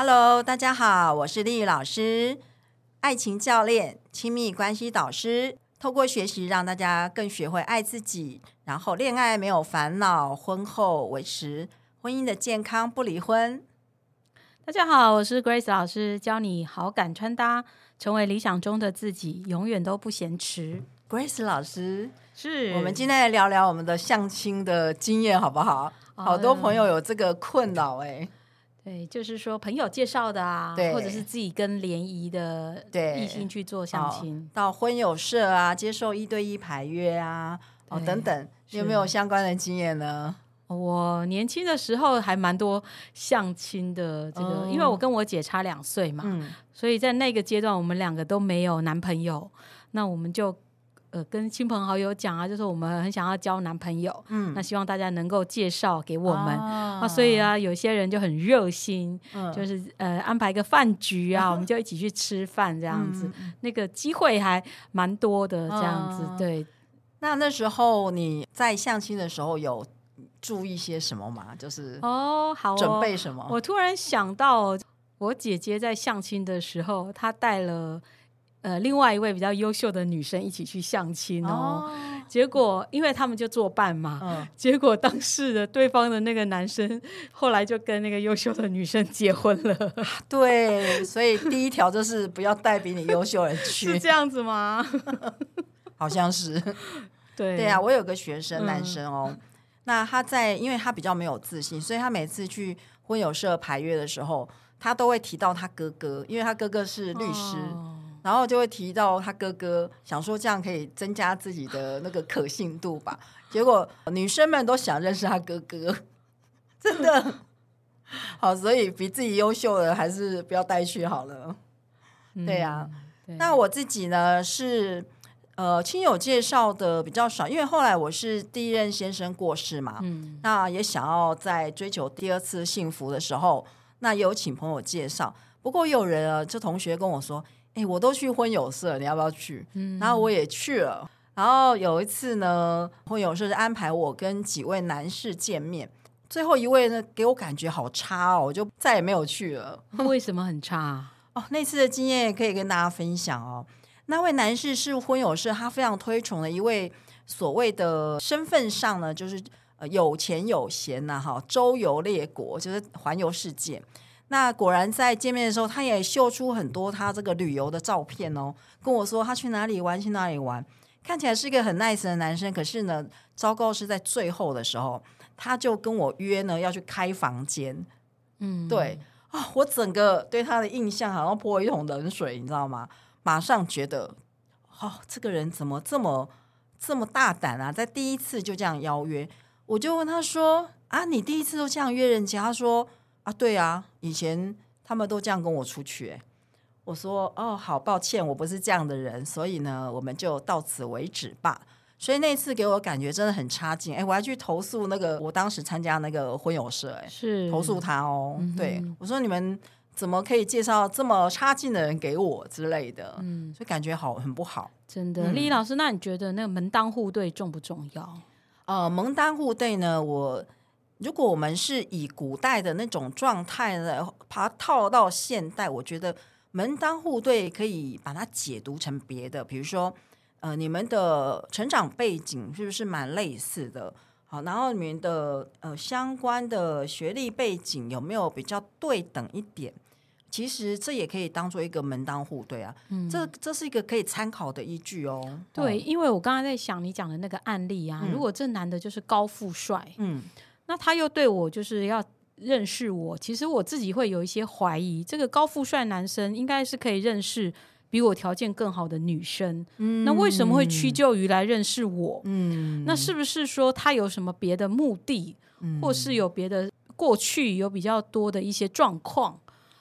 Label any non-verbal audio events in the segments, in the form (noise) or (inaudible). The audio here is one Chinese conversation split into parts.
Hello，大家好，我是丽丽老师，爱情教练、亲密关系导师。透过学习，让大家更学会爱自己，然后恋爱没有烦恼，婚后维持婚姻的健康，不离婚。大家好，我是 Grace 老师，教你好感穿搭，成为理想中的自己，永远都不嫌迟。Grace 老师，是我们今天来聊聊我们的相亲的经验，好不好？好多朋友有这个困扰，哎，对，就是说朋友介绍的啊，对或者是自己跟联谊的对异性去做相亲。到婚友社啊，接受一对一排约啊，哦等等，你有没有相关的经验呢？我年轻的时候还蛮多相亲的，这个、哦因为我跟我姐差两岁嘛，嗯，所以在那个阶段我们两个都没有男朋友，那我们就。呃，跟亲朋好友讲啊，就是我们很想要交男朋友，嗯那希望大家能够介绍给我们。啊啊，所以，啊，有些人就很热心，嗯就是呃安排个饭局啊，我们就一起去吃饭这样子，嗯那个机会还蛮多的这样子。嗯对，那那时候你在相亲的时候有注意些什么吗？就是哦，好哦准备什么？我突然想到，我姐姐在相亲的时候，她带了呃另外一位比较优秀的女生一起去相亲哦。结果因为他们就作伴嘛，嗯，结果当事的对方的那个男生后来就跟那个优秀的女生结婚了，对，所以第一条就是不要带比你优秀人 (laughs) 去是去，这样子吗？(laughs) 好像是。(laughs) 对对啊，我有个学生嗯男生哦，那他在因为他比较没有自信，所以他每次去婚友社排约的时候，他都会提到他哥哥，因为他哥哥是律师。哦然后就会提到他哥哥，想说这样可以增加自己的那个可信度吧。结果女生们都想认识他哥哥，真的 (laughs) 好，所以比自己优秀的还是不要带去好了。对呀、对那我自己呢是呃亲友介绍的比较少，因为后来我是第一任先生过世嘛，嗯那也想要在追求第二次幸福的时候，那也有请朋友介绍。不过有人啊，就同学跟我说：“哎、我都去婚友社，你要不要去？”嗯然后我也去了。然后有一次呢，婚友社是安排我跟几位男士见面，最后一位呢给我感觉好差哦，我就再也没有去了。(laughs) 为什么很差啊？哦，那次的经验也可以跟大家分享哦。那位男士是婚友社他非常推崇的一位所谓的身份上呢，就是呃有钱有闲呐、哈，周游列国，就是环游世界。那果然在见面的时候，他也秀出很多他这个旅游的照片哦，跟我说他去哪里玩，去哪里玩，看起来是一个很 nice 的男生。可是呢，糟糕是在最后的时候，他就跟我约呢要去开房间，嗯，对啊、我整个对他的印象好像泼一桶冷水，你知道吗？马上觉得，哦，这个人怎么这么这么大胆啊？在第一次就这样邀约，我就问他说：“啊，你第一次都这样约人家？”他说：“啊，对啊，以前他们都这样跟我出去。”哎，我说：“哦，好抱歉，我不是这样的人，所以呢，我们就到此为止吧。”所以那次给我感觉真的很差劲，哎，我还去投诉那个我当时参加那个婚友社，哎，是投诉他哦。嗯对我说你们怎么可以介绍这么差劲的人给我之类的，嗯，所以感觉好很不好。真的，嗯丽丽老师，那你觉得那个门当户对重不重要？呃，门当户对呢，我如果我们是以古代的那种状态呢，把它套到现代，我觉得门当户对可以把它解读成别的，比如说，呃，你们的成长背景是不是蛮类似的？好，然后你们的呃相关的学历背景有没有比较对等一点？其实这也可以当做一个门当户对啊，嗯，这这是一个可以参考的依据哦。对，哦，因为我刚才在想你讲的那个案例啊，嗯如果这男的就是高富帅，嗯，那他又对我就是要认识我，其实我自己会有一些怀疑，这个高富帅男生应该是可以认识比我条件更好的女生，那为什么会屈就于来认识我？嗯，那是不是说他有什么别的目的，嗯或是有别的过去有比较多的一些状况？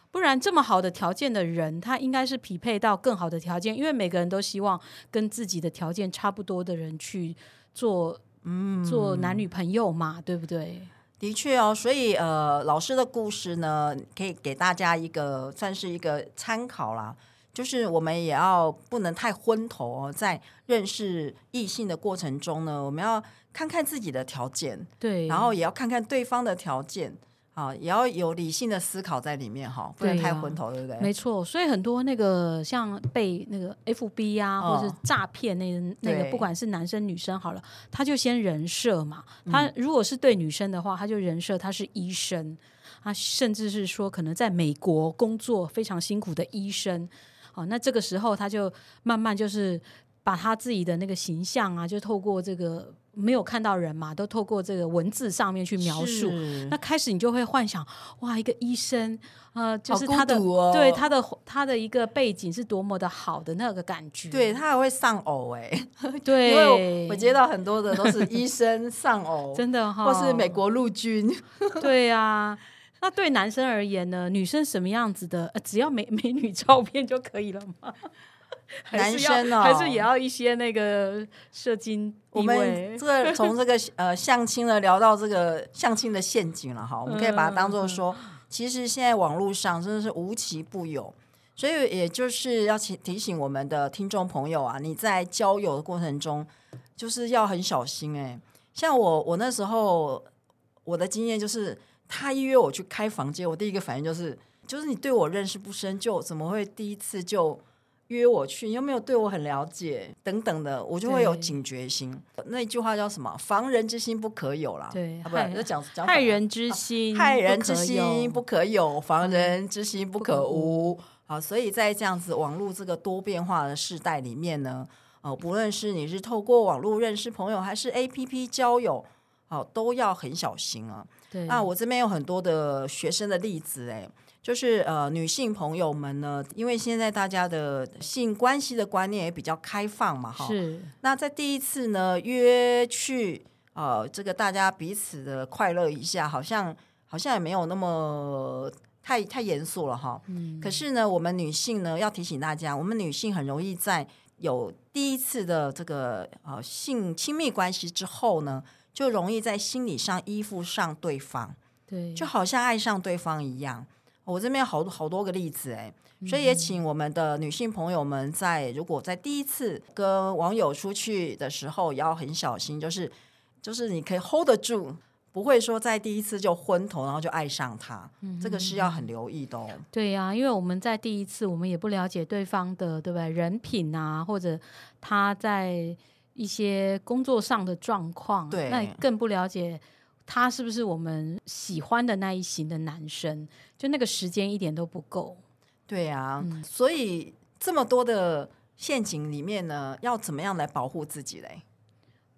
不然这么好的条件的人，他应该是匹配到更好的条件，因为每个人都希望跟自己的条件差不多的人去做，嗯，做男女朋友嘛，对不对？的确哦，所以呃，老师的故事呢，可以给大家一个算是一个参考啦。就是我们也要不能太昏头哦，在认识异性的过程中呢，我们要看看自己的条件，对，然后也要看看对方的条件。好，也要有理性的思考在里面哈，不能对啊太昏头，对不对？没错，所以很多那个像被那个 FB 啊，哦或者是诈骗那个那个，不管是男生女生好了，他就先人设嘛。嗯他如果是对女生的话，他就人设他是医生，他甚至是说可能在美国工作非常辛苦的医生。好，那这个时候他就慢慢就是把他自己的那个形象啊，就透过这个没有看到人嘛，都透过这个文字上面去描述。那开始你就会幻想，哇，一个医生，呃，就是他的、哦对他的他的一个背景是多么的好的那个感觉，对他还会丧偶哎、(laughs) 对，因为我我接到很多的都是医生丧偶，(laughs) 真的哈、或是美国陆军，(laughs) 对啊。那对男生而言呢？女生什么样子的？呃、只要美美女照片就可以了吗？(laughs) 还是要男生哦。还是也要一些那个射精我们这个从这个呃相亲呢聊到这个相亲的陷阱了哈，我们可以把它当做说，其实现在网络上真的是无奇不有，所以也就是要提提醒我们的听众朋友啊，你在交友的过程中就是要很小心哎、像我我那时候我的经验就是，他一约我去开房间，我第一个反应就是，就是你对我认识不深，就怎么会第一次就约我去？你又没有对我很了解，等等的，我就会有警觉心。那句话叫什么？防人之心不可有啦。对啊，不害就讲讲害人之心，害人之不可心有不可有，防人之心不可不可无。好，所以在这样子网络这个多变化的时代里面呢，呃，不论是你是透过网络认识朋友，还是 A P P 交友，好，都要很小心啊。对那我这边有很多的学生的例子，哎，就是呃，女性朋友们呢，因为现在大家的性关系的观念也比较开放嘛，哈，是那在第一次呢约去呃，这个大家彼此的快乐一下，好像好像也没有那么太太严肃了哈。嗯可是呢，我们女性呢要提醒大家，我们女性很容易在有第一次的这个呃性亲密关系之后呢，就容易在心理上依附上对方。对，就好像爱上对方一样。我这边有好多好多个例子哎，所以也请我们的女性朋友们在如果在第一次跟网友出去的时候，也要很小心，就是就是你可以 hold 得住，不会说在第一次就昏头，然后就爱上他，这个是要很留意的哦。对呀、因为我们在第一次，我们也不了解对方的，对不对？人品啊，或者他在一些工作上的状况，对那更不了解他是不是我们喜欢的那一型的男生，就那个时间一点都不够。对啊，嗯所以这么多的陷阱里面呢，要怎么样来保护自己嘞？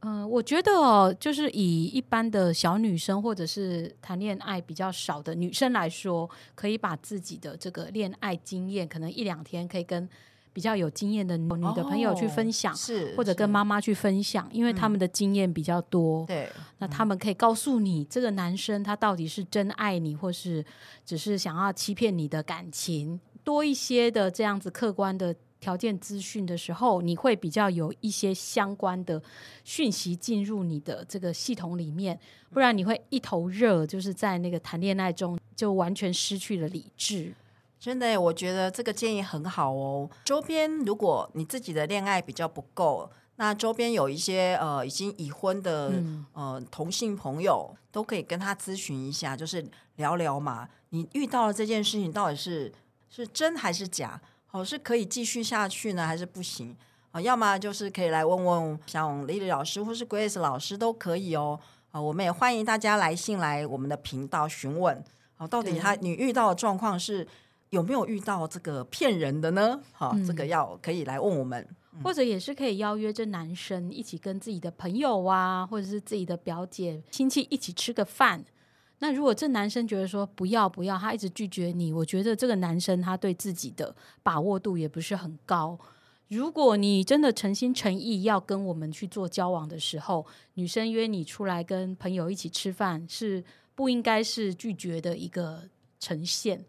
嗯、我觉得哦，就是以一般的小女生或者是谈恋爱比较少的女生来说，可以把自己的这个恋爱经验，可能一两天可以跟比较有经验的女的朋友去分享，哦是或者跟妈妈去分享，因为他们的经验比较多，对。那他们可以告诉你这个男生他到底是真爱你，或是只是想要欺骗你的感情。多一些的这样子客观的条件资讯的时候，你会比较有一些相关的讯息进入你的这个系统里面，不然你会一头热，就是在那个谈恋爱中就完全失去了理智。真的，我觉得这个建议很好哦。周边如果你自己的恋爱比较不够，那周边有一些呃已经已婚的、嗯呃同性朋友，都可以跟他咨询一下，就是聊聊嘛。你遇到了这件事情，到底是是真还是假？哦，是可以继续下去呢，还是不行？啊、要么就是可以来问问像 Lily 老师或是 Grace 老师都可以哦。啊、我们也欢迎大家来信来我们的频道询问。好、到底他你遇到的状况是有没有遇到这个骗人的呢？好、这个要可以来问我们。或者也是可以邀约这男生一起跟自己的朋友啊，或者是自己的表姐、亲戚一起吃个饭。那如果这男生觉得说不要不要，他一直拒绝你，我觉得这个男生他对自己的把握度也不是很高。如果你真的诚心诚意要跟我们去做交往的时候，女生约你出来跟朋友一起吃饭，是不应该是拒绝的一个呈现。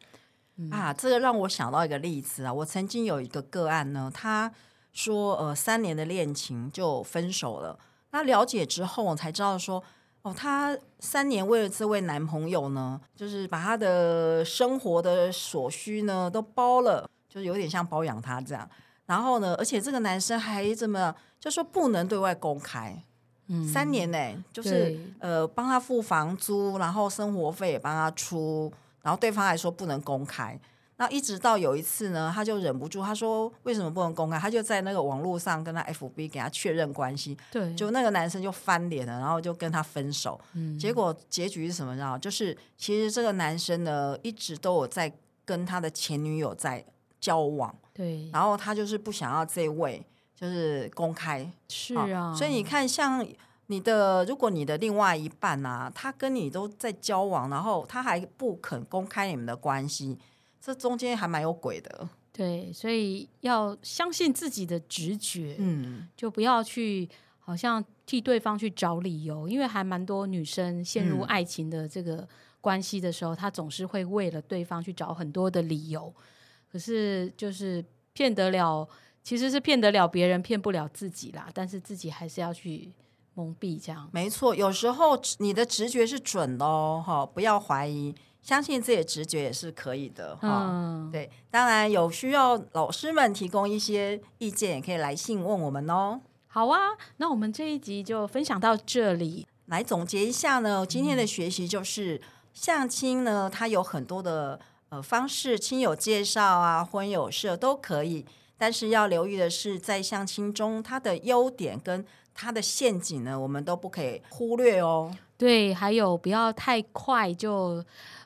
啊，这个让我想到一个例子啊，我曾经有一个个案呢，他说呃三年的恋情就分手了。那了解之后，我才知道说，哦，她三年为了这位男朋友呢，就是把他的生活的所需呢都包了，就是有点像包养他这样。然后呢，而且这个男生还怎么样，就说不能对外公开。三年呢、就是对呃帮他付房租，然后生活费也帮他出，然后对方还说不能公开。那一直到有一次呢，他就忍不住，他说为什么不能公开？他就在那个网络上跟他 FB 给他确认关系，对，就那个男生就翻脸了，然后就跟他分手。嗯结果结局是什么？你知道？就是其实这个男生呢，一直都有在跟他的前女友在交往，对，然后他就是不想要这位就是公开。好是啊，所以你看，像你的，如果你的另外一半啊，他跟你都在交往，然后他还不肯公开你们的关系，这中间还蛮有鬼的。对，所以要相信自己的直觉，嗯，就不要去好像替对方去找理由，因为还蛮多女生陷入嗯爱情的这个关系的时候，她总是会为了对方去找很多的理由，可是就是骗得了，其实是骗得了别人，骗不了自己啦。但是自己还是要去蒙蔽这样。没错，有时候你的直觉是准的哦，哈，不要怀疑，相信自己的直觉也是可以的，哈。嗯，对，当然有需要老师们提供一些意见，也可以来信问我们哦。好啊，那我们这一集就分享到这里。来总结一下呢，今天的学习就是相亲呢，它有很多的呃方式，亲友介绍啊、婚友社都可以，但是要留意的是，在相亲中，它的优点跟它的陷阱呢，我们都不可以忽略哦。对，还有不要太快就，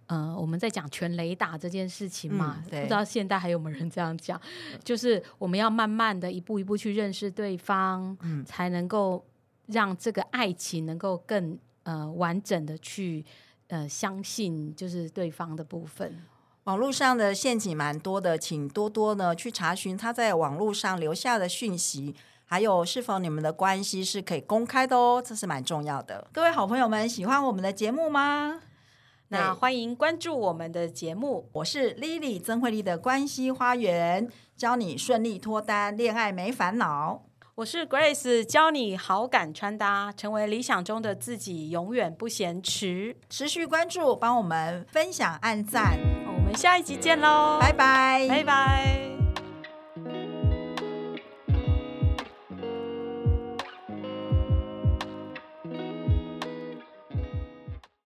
呃，我们在讲全雷打这件事情嘛，嗯对不知道现在还有没有人这样讲，(laughs) 就是我们要慢慢的一步一步去认识对方，嗯才能够让这个爱情能够更呃完整的去呃相信就是对方的部分。网络上的陷阱蛮多的，请多多呢去查询他在网络上留下的讯息，还有是否你们的关系是可以公开的哦，这是蛮重要的。各位好朋友们，喜欢我们的节目吗？那欢迎关注我们的节目，我是 Lily 曾慧丽的关系花园，教你顺利脱单，恋爱没烦恼。我是 Grace，教你好感穿搭，成为理想中的自己，永远不嫌迟。持续关注，帮我们分享、按赞，我们下一集见喽，拜拜，拜拜。